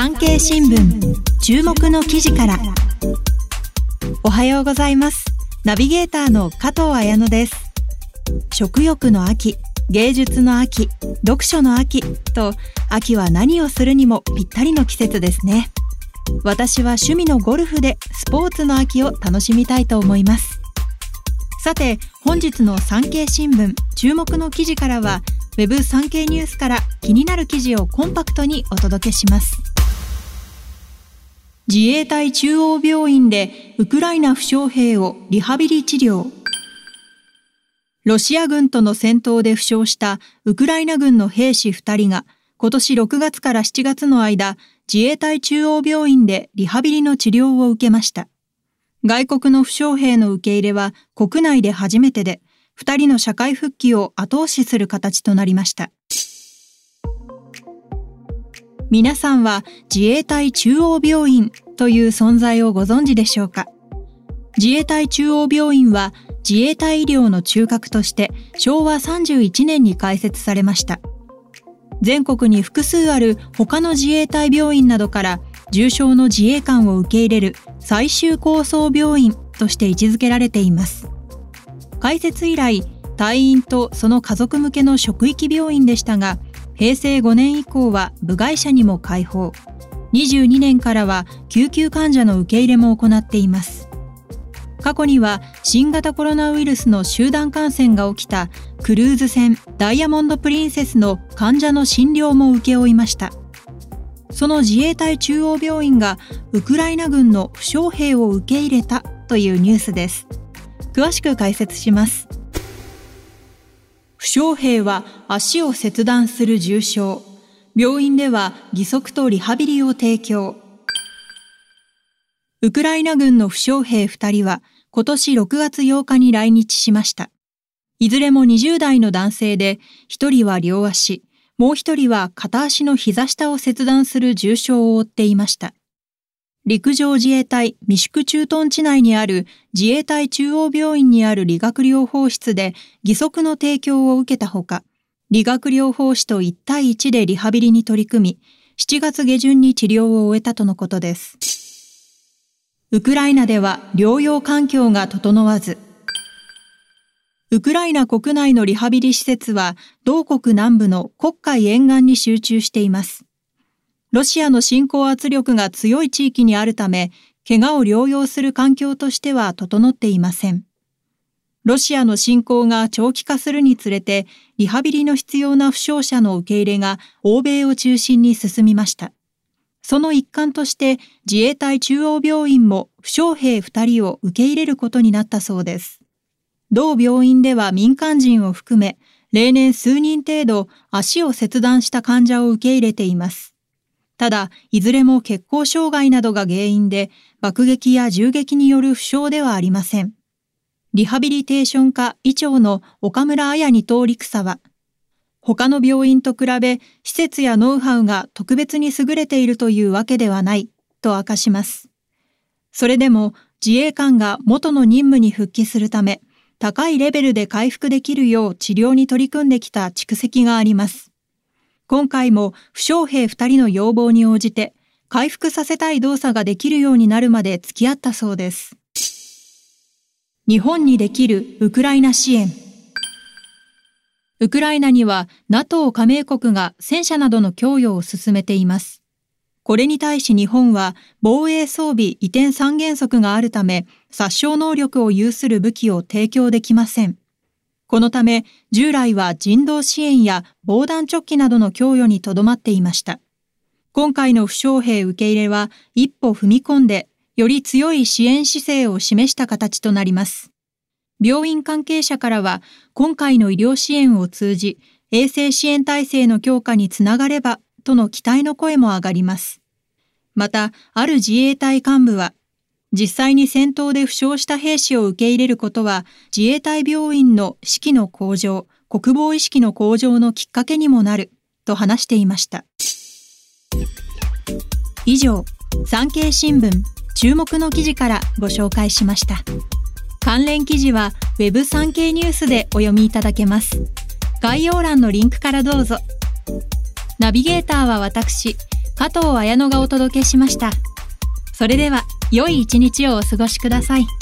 産経新聞注目の記事から。おはようございます。ナビゲーターの加藤彩乃です。食欲の秋芸術の秋読書の秋と秋は何をするにもぴったりの季節ですね。私は趣味のゴルフでスポーツの秋を楽しみたいと思います。さて本日の産経新聞注目の記事からは Web 産経ニュースから気になる記事をコンパクトにお届けします。自衛隊中央病院でウクライナ負傷兵をリハビリ治療ロシア軍との戦闘で負傷したウクライナ軍の兵士2人が今年6月から7月の間自衛隊中央病院でリハビリの治療を受けました外国の負傷兵の受け入れは国内で初めてで2人の社会復帰を後押しする形となりました。皆さんは自衛隊中央病院という存在をご存知でしょうか？自衛隊中央病院は自衛隊医療の中核として昭和31年に開設されました。全国に複数ある他の自衛隊病院などから重症の自衛官を受け入れる最終高層病院として位置づけられています。開設以来、隊員とその家族向けの職域病院でしたが、平成5年以降は部外者にも開放。22年からは救急患者の受け入れも行っています。過去には新型コロナウイルスの集団感染が起きたクルーズ船ダイヤモンドプリンセスの患者の診療も請け負いました。その自衛隊中央病院がウクライナ軍の負傷兵を受け入れたというニュースです。詳しく解説します。傷兵は足を切断する重傷。病院では義足とリハビリを提供。ウクライナ軍の負傷兵2人は今年6月8日に来日しました。いずれも20代の男性で、1人は両足、もう1人は片足の膝下を切断する重傷を負っていました。陸上自衛隊三宿駐屯地内にある自衛隊中央病院にある理学療法室で義足の提供を受けたほか、理学療法士と1対1でリハビリに取り組み、7月下旬に治療を終えたとのことです。ウクライナでは療養環境が整わず、ウクライナ国内のリハビリ施設は同国南部の黒海沿岸に集中しています。ロシアの侵攻圧力が強い地域にあるため、怪我を療養する環境としては整っていません。ロシアの侵攻が長期化するにつれて、リハビリの必要な負傷者の受け入れが欧米を中心に進みました。その一環として自衛隊中央病院も負傷兵2人を受け入れることになったそうです。同病院では民間人を含め、例年数人程度足を切断した患者を受け入れています。ただ、いずれも血行障害などが原因で、爆撃や銃撃による負傷ではありません。リハビリテーション科医長の岡村彩二等陸佐は、他の病院と比べ施設やノウハウが特別に優れているというわけではないと明かします。それでも自衛官が元の任務に復帰するため、高いレベルで回復できるよう治療に取り組んできた蓄積があります。今回も負傷兵2人の要望に応じて回復させたい動作ができるようになるまで付き合ったそうです。日本にできるウクライナ支援。ウクライナには NATO 加盟国が戦車などの供与を進めています。これに対し日本は防衛装備移転三原則があるため殺傷能力を有する武器を提供できません。このため、従来は人道支援や防弾チョッキなどの供与にとどまっていました。今回の負傷兵受け入れは一歩踏み込んで、より強い支援姿勢を示した形となります。病院関係者からは、今回の医療支援を通じ、衛生支援体制の強化につながれば、との期待の声も上がります。また、ある自衛隊幹部は、実際に戦闘で負傷した兵士を受け入れることは自衛隊病院の士気の向上、国防意識の向上のきっかけにもなると話していました。以上、産経新聞注目の記事からご紹介しました。関連記事は Web 産経ニュースでお読みいただけます。概要欄のリンクからどうぞ。ナビゲーターは私、加藤綾乃がお届けしました。それでは、良い一日をお過ごしください。